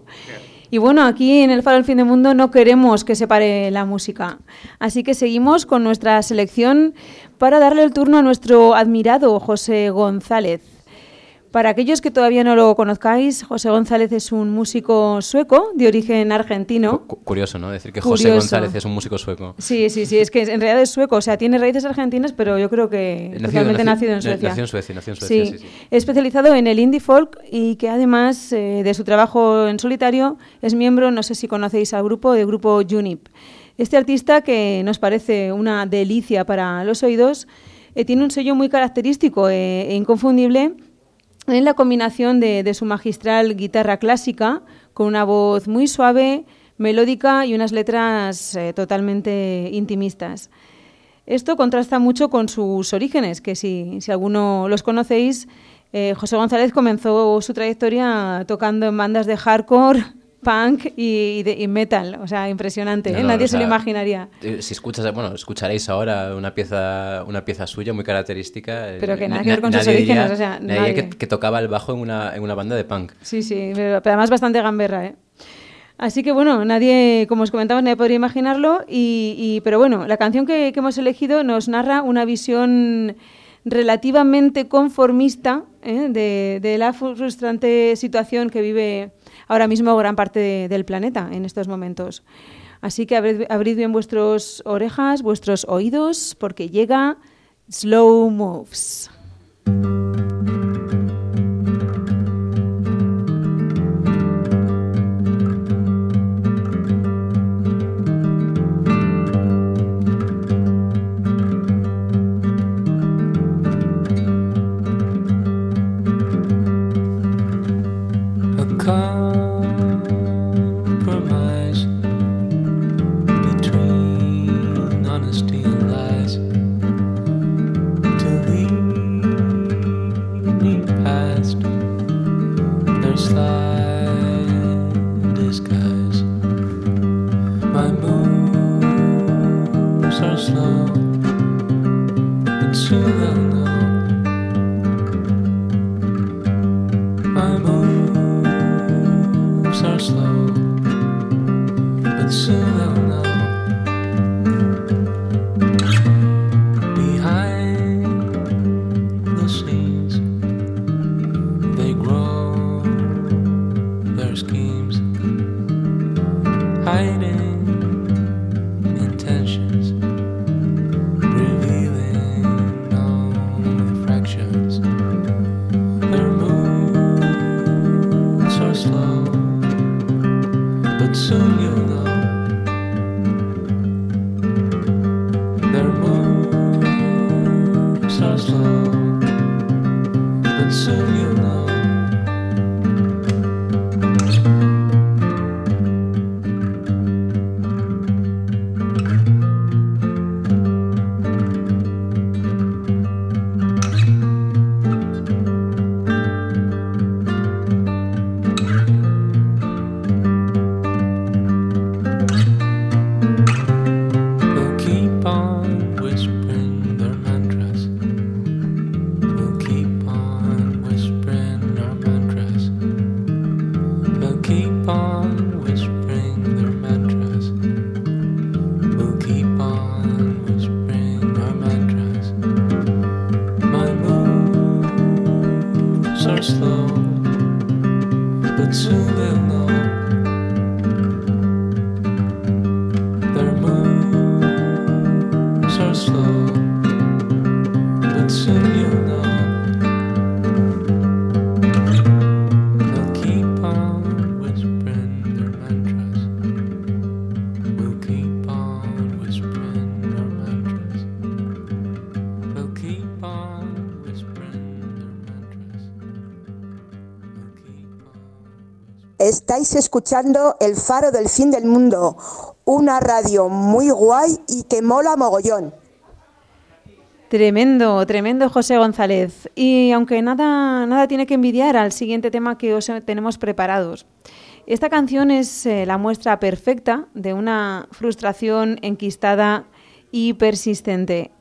Y bueno, aquí en el Faro del Fin del Mundo no queremos que se pare la música. Así que seguimos con nuestra selección para darle el turno a nuestro admirado José González. Para aquellos que todavía no lo conozcáis, José González es un músico sueco de origen argentino. Cu- Curioso, ¿no? Decir que José Curioso. González es un músico sueco. Sí, sí, sí, es que en realidad es sueco, o sea, tiene raíces argentinas, pero yo creo que Nacido- totalmente naci- nacido en Suecia. nació en Suecia, nació en Suecia, sí, sí. especializado en el indie folk y que además eh, de su trabajo en solitario es miembro, no sé si conocéis al grupo, del grupo Junip. Este artista que nos parece una delicia para los oídos, eh, tiene un sello muy característico eh, e inconfundible en la combinación de, su magistral guitarra clásica con una voz muy suave, melódica y unas letras eh, totalmente intimistas. Esto contrasta mucho con sus orígenes, que si, si alguno los conocéis, eh, José González comenzó su trayectoria tocando en bandas de hardcore, punk y, de- y metal. O sea, impresionante, No, ¿eh? no, nadie o se lo imaginaría. eh, Si escuchas, bueno, escucharéis ahora una pieza, una pieza suya muy característica. eh, Pero que nada na- que ver con sus orígenes, o sea, nadie nadie. Que, que tocaba el bajo en una, en una banda de punk. Sí, sí, pero, pero además bastante gamberra, ¿eh? Así que bueno, nadie, como os comentaba, nadie podría imaginarlo. Y, y- pero bueno, la canción que, que hemos elegido nos narra una visión relativamente conformista ¿eh? de, de la frustrante situación que vive ahora mismo gran parte de- del planeta en estos momentos. Así que abrid bien vuestras orejas, vuestros oídos, porque llega Slow Moves. Estáis escuchando El Faro del Fin del Mundo, una radio muy guay y que mola mogollón. Tremendo, tremendo José González. Y aunque nada, nada tiene que envidiar al siguiente tema que os tenemos preparados. Esta canción es eh, la muestra perfecta de una frustración enquistada y persistente.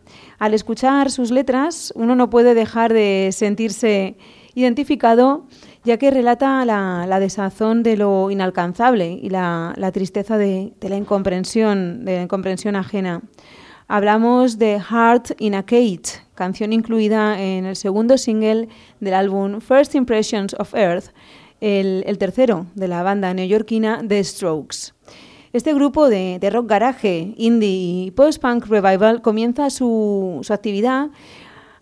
Al escuchar sus letras, uno no puede dejar de sentirse identificado, ya que relata la, desazón de lo inalcanzable y la, tristeza de, la incomprensión, incomprensión ajena. Hablamos de Heart in a Cage, canción incluida en el segundo single del álbum First Impressions of Earth, el, tercero de la banda neoyorquina The Strokes. Este grupo de, de rock garaje, indie y post-punk revival comienza su, su actividad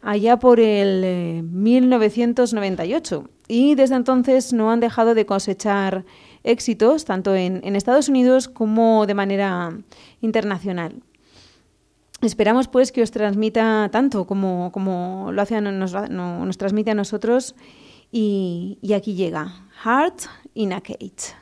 allá por el eh, 1998 y desde entonces no han dejado de cosechar éxitos tanto en, Estados Unidos como de manera internacional. Esperamos pues que os transmita tanto como, como lo hace, nos, no- nos transmite a nosotros y, y aquí llega Heart in a Cage.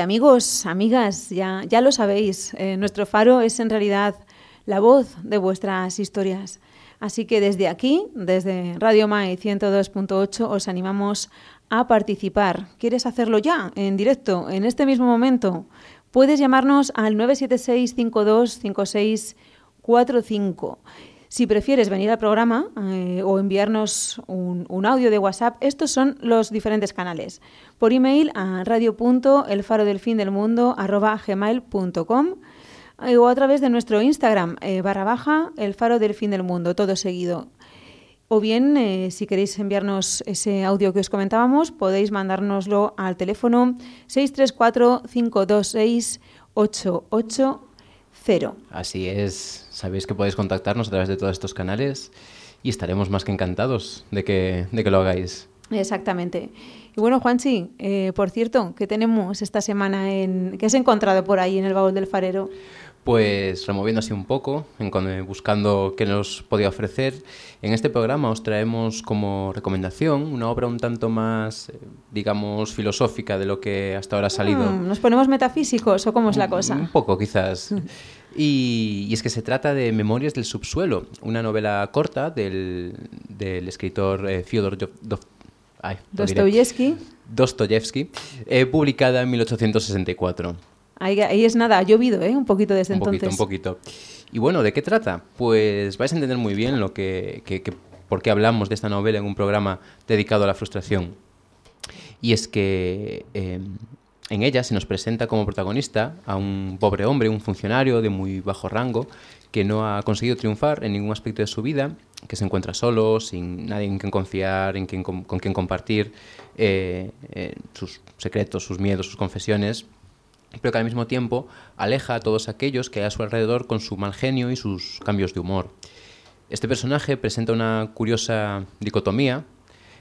Amigos, amigas, ya, ya lo sabéis, eh, nuestro faro es en realidad la voz de vuestras historias. Así que desde aquí, desde Radio Mai 102.8, os animamos a participar. ¿Quieres hacerlo ya, en directo, en este mismo momento? Puedes llamarnos al 976 525645. Si prefieres venir al programa eh, o enviarnos un, audio de WhatsApp, estos son los diferentes canales. Por email a radio.elfarodelfindelmundo.gmail.com eh, o a través de nuestro Instagram, eh, barra baja, el faro del fin del mundo, todo seguido. O bien, eh, si queréis enviarnos ese audio que os comentábamos, podéis mandárnoslo al teléfono 634-526-880. Así es, sabéis que podéis contactarnos a través de todos estos canales y estaremos más que encantados de que, de que lo hagáis. Exactamente. Y bueno, Juanchi, eh, por cierto, ¿qué tenemos esta semana? En, ¿Qué has encontrado por ahí en el baúl del farero? Pues removiendo así un poco, buscando qué nos podía ofrecer, en este programa os traemos como recomendación una obra un tanto más, eh, digamos, filosófica de lo que hasta ahora ha salido. Mm, ¿Nos ponemos metafísicos o cómo es la cosa? Un poco, quizás. Y, y, es que se trata de Memorias del subsuelo, una novela corta del, del escritor eh, Fyodor Dostoyevsky, Dostoyevsky eh, publicada en 1864. Ahí, ahí, es nada, ha llovido, ¿eh? Un poquito desde un entonces. Un poquito, un poquito. Y bueno, ¿de qué trata? Pues vais a entender muy bien lo que, que, que, por qué hablamos de esta novela en un programa dedicado a la frustración. Y es que eh, en ella se nos presenta como protagonista a un pobre hombre, un funcionario de muy bajo rango, que no ha conseguido triunfar en ningún aspecto de su vida, que se encuentra solo, sin nadie en quien confiar, en quien, con, quien compartir eh, eh, sus secretos, sus miedos, sus confesiones, pero que al mismo tiempo aleja a todos aquellos que hay a su alrededor con su mal genio y sus cambios de humor. Este personaje presenta una curiosa dicotomía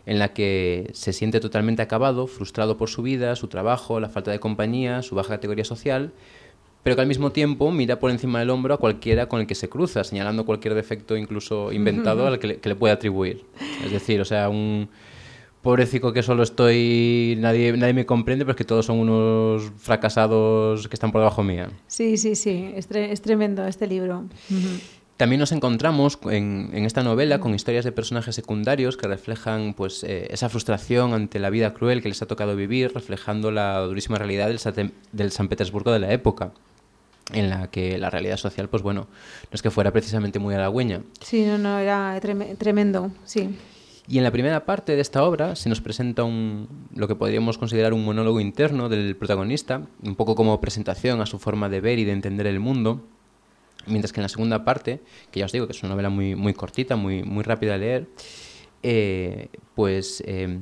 en la que se siente totalmente acabado, frustrado por su vida, su trabajo, la falta de compañía, su baja categoría social, pero que al mismo tiempo mira por encima del hombro a cualquiera con el que se cruza, señalando cualquier defecto incluso inventado al que le, que le puede atribuir. Es decir, o sea, un pobrecito que solo estoy, nadie, nadie me comprende, pero es que todos son unos fracasados que están por debajo mía. Sí, sí, sí, es, tre es tremendo este libro. Uh -huh. También nos encontramos en, en, esta novela con historias de personajes secundarios que reflejan pues, eh, esa frustración ante la vida cruel que les ha tocado vivir, reflejando la durísima realidad del, del San Petersburgo de la época en la que la realidad social, pues bueno, no es que fuera precisamente muy halagüeña. Sí, no, no, era trem tremendo, sí. Y en la primera parte de esta obra se nos presenta un, lo que podríamos considerar un monólogo interno del protagonista, un poco como presentación a su forma de ver y de entender el mundo, mientras que en la segunda parte, que ya os digo que es una novela muy, muy cortita, muy, muy rápida de leer, eh, pues eh,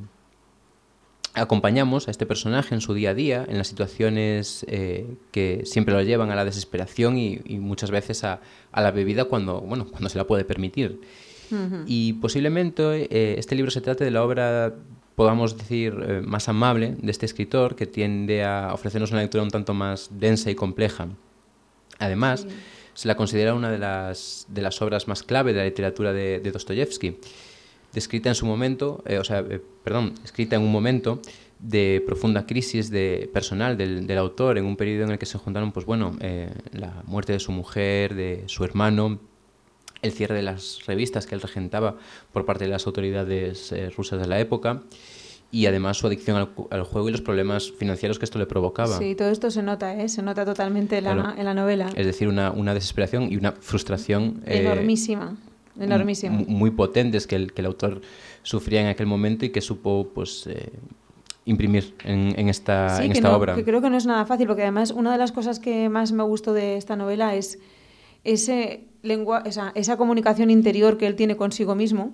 acompañamos a este personaje en su día a día, en las situaciones eh, que siempre lo llevan a la desesperación y, y muchas veces a, a, la bebida cuando, bueno, cuando se la puede permitir. Uh -huh. Y posiblemente eh, este libro se trate de la obra, podamos decir, eh, más amable de este escritor que tiende a ofrecernos una lectura un tanto más densa y compleja. Además, sí. Se la considera una de las, de las obras más clave de la literatura de, de Dostoyevsky. Descrita en su momento, eh, o sea, eh, perdón, escrita en un momento de profunda crisis de personal del, del, autor, en un periodo en el que se juntaron, pues bueno, eh, la muerte de su mujer, de su hermano, el cierre de las revistas que él regentaba por parte de las autoridades eh, rusas de la época y además su adicción al, al, juego y los problemas financieros que esto le provocaba. Sí, todo esto se nota, ¿eh? se nota totalmente en la, claro. en la novela. Es decir, una, una desesperación y una frustración enormísima enormísimo. Muy potentes que el, que el autor sufría en aquel momento y que supo pues eh, imprimir en, en esta, sí, en que esta no, obra. Que creo que no es nada fácil, porque además una de las cosas que más me gustó de esta novela es ese lengua, esa, esa comunicación interior que él tiene consigo mismo,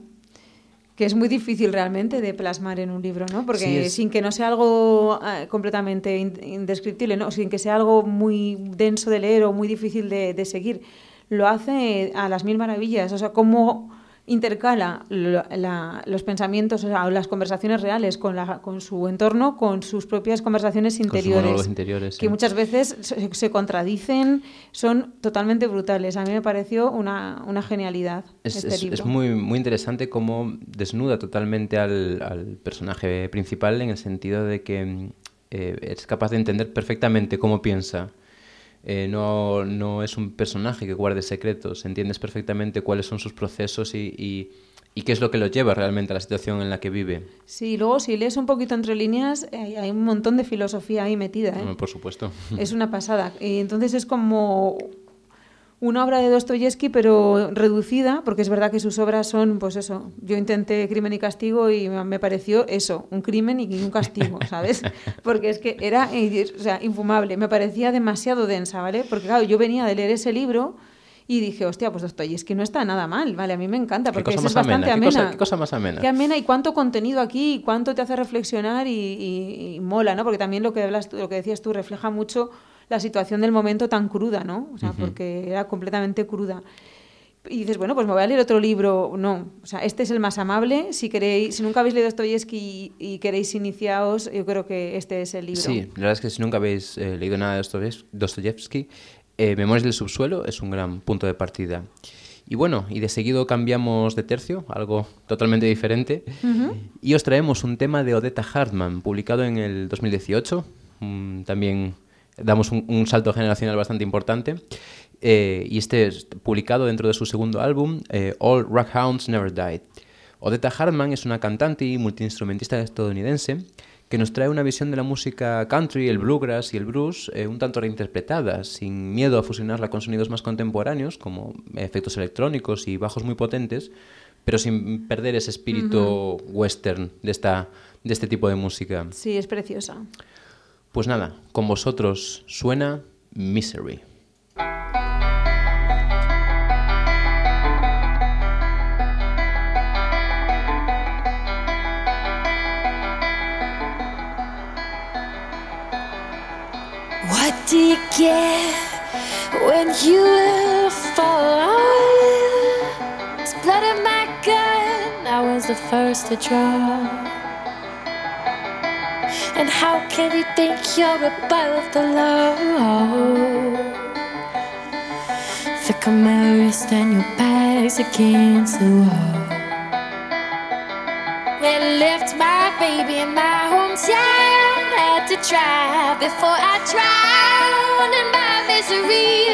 que es muy difícil realmente de plasmar en un libro, ¿no? Porque sí, es... sin que no sea algo uh, completamente indescriptible, ¿no? Sin que sea algo muy denso de leer o muy difícil de, de seguir lo hace a las mil maravillas. O sea, cómo intercala la, la, los pensamientos o sea, las conversaciones reales con, la, con su entorno, con sus propias conversaciones interiores, interiores que sí. muchas veces se, se, contradicen, son totalmente brutales. A mí me pareció una, una genialidad. Es, este es, libro. es muy, muy interesante cómo desnuda totalmente al, al, personaje principal en el sentido de que eh, es capaz de entender perfectamente cómo piensa. Eh, no, no, es un personaje que guarde secretos, entiendes perfectamente cuáles son sus procesos y, y, y, qué es lo que lo lleva realmente a la situación en la que vive. Sí, luego si lees un poquito entre líneas, eh, hay un montón de filosofía ahí metida. ¿eh? Por supuesto. Es una pasada. Y entonces es como una obra de Dostoyevsky, pero reducida, porque es verdad que sus obras son, pues eso, yo intenté Crimen y Castigo y me pareció eso, un crimen y un castigo, ¿sabes? Porque es que era, o sea, infumable, me parecía demasiado densa, ¿vale? Porque claro, yo venía de leer ese libro y dije, hostia, pues Dostoyevsky no está nada mal, ¿vale? A mí me encanta, porque es bastante amena. ¿Qué cosa, ¿Qué cosa, más amena? Qué amena y cuánto contenido aquí, y cuánto te hace reflexionar y, y, y mola, ¿no? Porque también lo que, hablas, lo que decías tú refleja mucho la situación del momento tan cruda, ¿no? O sea, uh -huh. porque era completamente cruda. Y dices, bueno, pues me voy a leer otro libro. No, o sea, este es el más amable. Si queréis, si nunca habéis leído Dostoyevsky y, y queréis iniciaros, yo creo que este es el libro. Sí, la verdad es que si nunca habéis eh, leído nada de Dostoyevsky, eh, Memorias del subsuelo es un gran punto de partida. Y bueno, y de seguido cambiamos de tercio, algo totalmente diferente, uh -huh. y os traemos un tema de Odetta Hartman, publicado en el 2018, um, también damos un, un, salto generacional bastante importante. Eh, y este es publicado dentro de su segundo álbum, eh, All Rockhounds Never Died. Odetta Hartman es una cantante y multiinstrumentista estadounidense que nos trae una visión de la música country, el bluegrass y el blues eh, un tanto reinterpretada, sin miedo a fusionarla con sonidos más contemporáneos, como efectos electrónicos y bajos muy potentes, pero sin perder ese espíritu uh -huh. western de, esta, de este tipo de música. Sí, es preciosa. Pues nada, con vosotros suena Misery. What do you get when you fall? It's blood in my gun. I was the first to draw. And how can you think you're above the law? The Camaro and your back's against the wall. Well, left my baby in my hometown. Had to try before I drowned in my misery.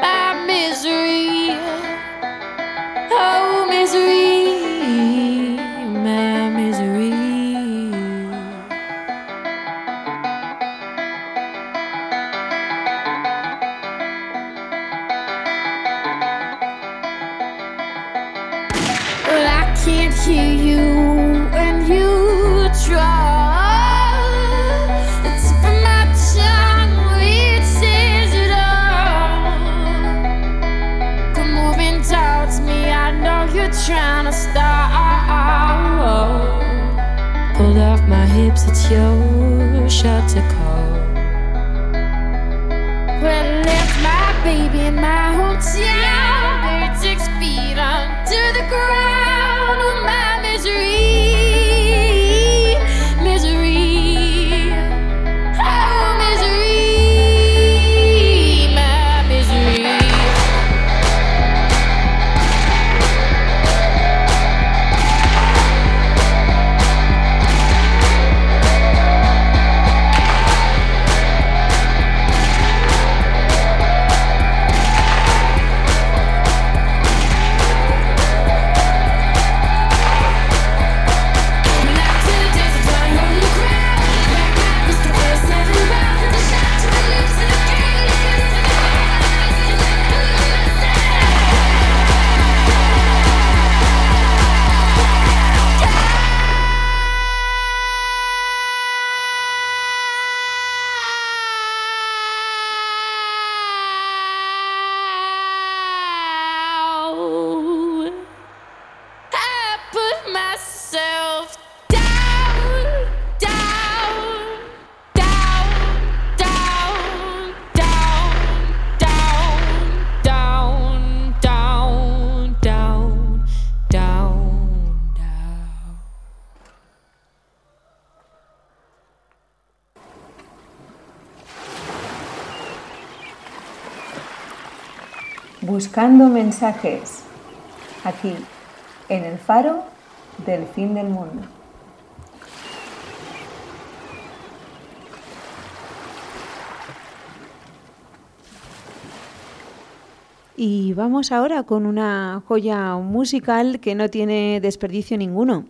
My misery. Oh, misery. Can't hear you when you try. My tongue, it all. Come moving towards me, I know you're trying to stop. Pulled off my hips, it's your shot to call. Well, left my baby in my hometown, buried six feet under the ground. Misery. Buscando mensajes, aquí, en el faro del fin del mundo. Y vamos ahora con una joya musical que no tiene desperdicio ninguno.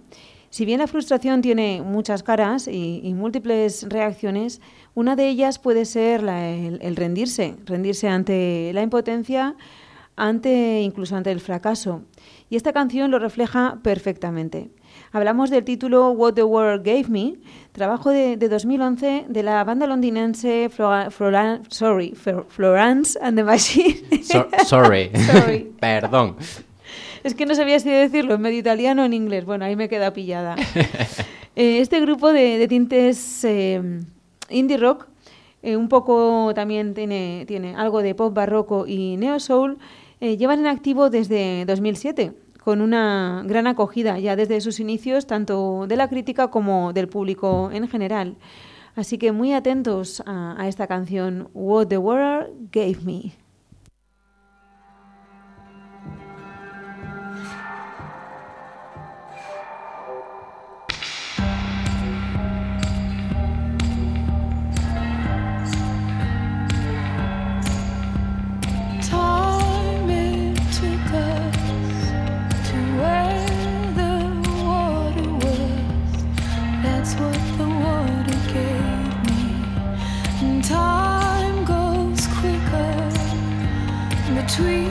Si bien la frustración tiene muchas caras y, múltiples reacciones, una de ellas puede ser el rendirse, rendirse ante la impotencia ante incluso ante el fracaso. Y esta canción lo refleja perfectamente. Hablamos del título What the World Gave Me, trabajo de, 2011 de la banda londinense sorry, Florence and the Machine. sorry. Perdón. Es que no sabía si decirlo en medio italiano o en inglés. Bueno, ahí me queda pillada. Eh, este grupo de, tintes eh, indie rock, eh, un poco también tiene, tiene algo de pop barroco y neo soul, llevan en activo desde 2007 con una gran acogida ya desde sus inicios, tanto de la crítica como del público en general. Así que muy atentos a, a esta canción, What the World Gave Me. sweet.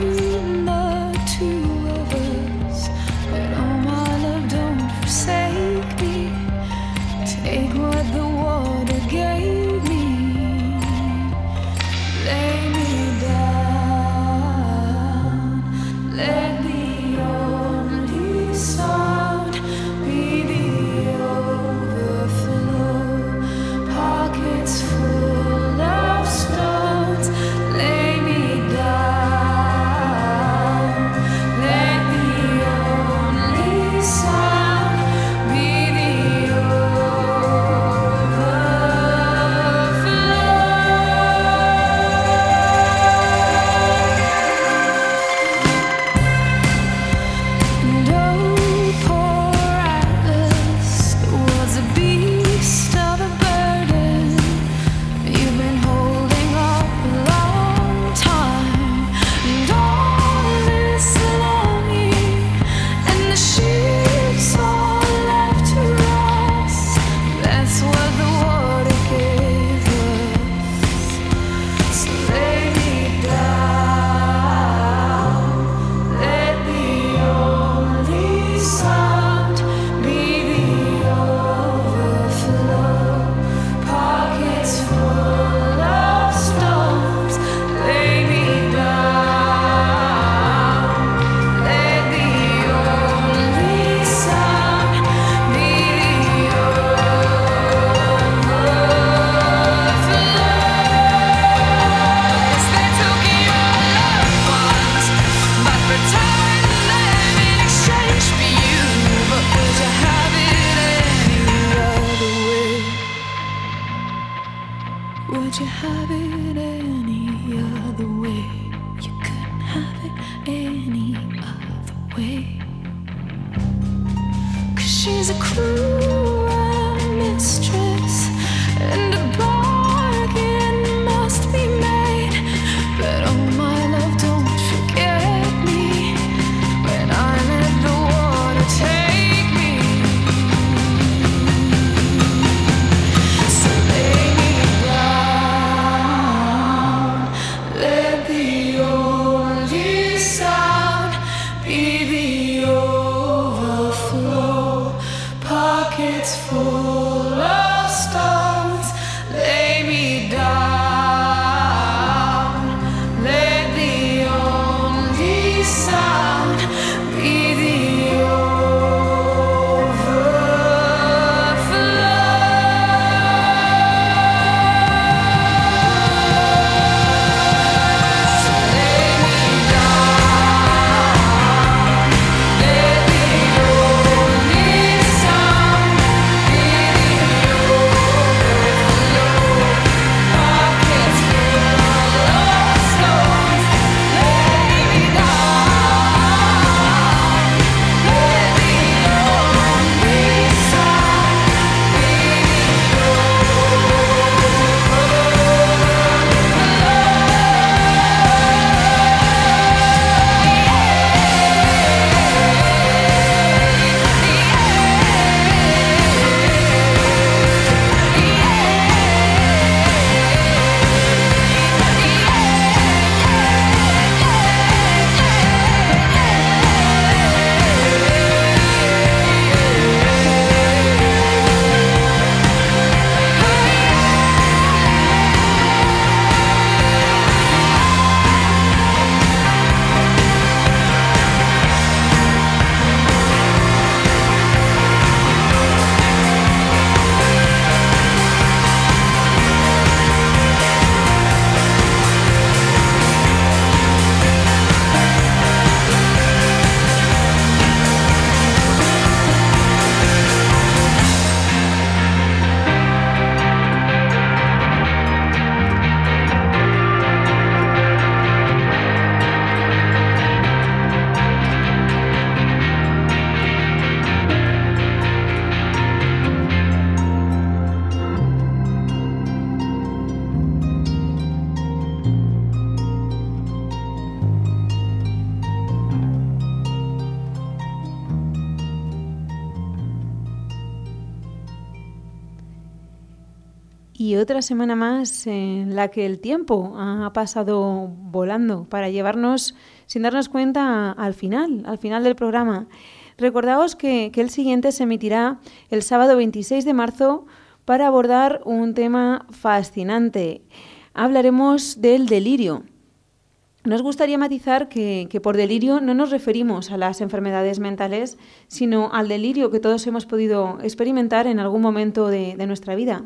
Semana más en la que el tiempo ha pasado volando para llevarnos sin darnos cuenta al final, al final del programa. Recordaos que, que el siguiente se emitirá el sábado 26 de marzo para abordar un tema fascinante. Hablaremos del delirio. Nos gustaría matizar que, por delirio no nos referimos a las enfermedades mentales, sino al delirio que todos hemos podido experimentar en algún momento de, nuestra vida.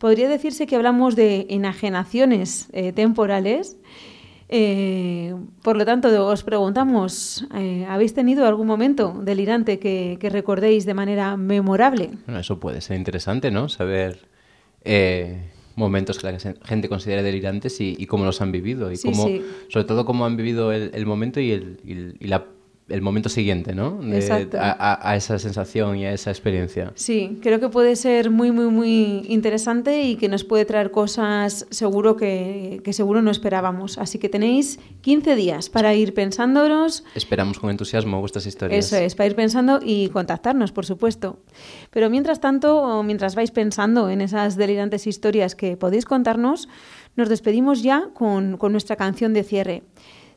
Podría decirse que hablamos de enajenaciones eh, temporales. Eh, por lo tanto, os preguntamos, eh, ¿habéis tenido algún momento delirante que, recordéis de manera memorable? Bueno, eso puede ser interesante, ¿no? Saber momentos que la gente considera delirantes y, cómo los han vivido y cómo, sobre todo cómo han vivido el, momento y, el, y la el momento siguiente, ¿no? a, esa sensación y a esa experiencia. Sí, creo que puede ser muy, muy, muy interesante y que nos puede traer cosas seguro que, seguro no esperábamos. Así que tenéis 15 días para ir pensándonos. Esperamos con entusiasmo vuestras historias. Eso es, para ir pensando y contactarnos, por supuesto. Pero mientras tanto, mientras vais pensando en esas delirantes historias que podéis contarnos, nos despedimos ya con, con nuestra canción de cierre.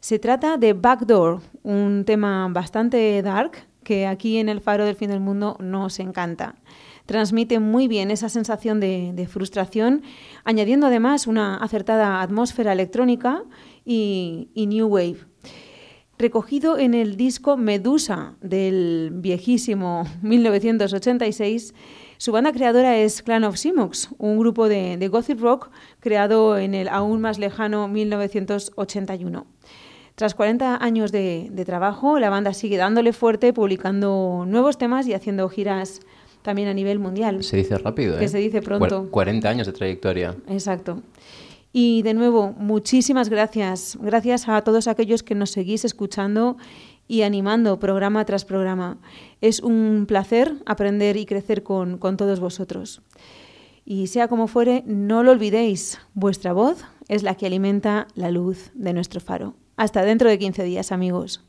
Se trata de Backdoor, un tema bastante dark que aquí en el Faro del Fin del Mundo nos encanta. Transmite muy bien esa sensación de, frustración, añadiendo además una acertada atmósfera electrónica y, New Wave. Recogido en el disco Medusa del viejísimo 1986, su banda creadora es Clan of Simox, un grupo de, gothic rock creado en el aún más lejano 1981. Tras 40 años de, trabajo, la banda sigue dándole fuerte, publicando nuevos temas y haciendo giras también a nivel mundial. Se dice rápido, ¿eh? Que se dice pronto. 40 años de trayectoria. Exacto. Y de nuevo, muchísimas gracias. Gracias a todos aquellos que nos seguís escuchando y animando programa tras programa. Es un placer aprender y crecer con, con todos vosotros. Y sea como fuere, no lo olvidéis, vuestra voz es la que alimenta la luz de nuestro faro. Hasta dentro de 15 días, amigos.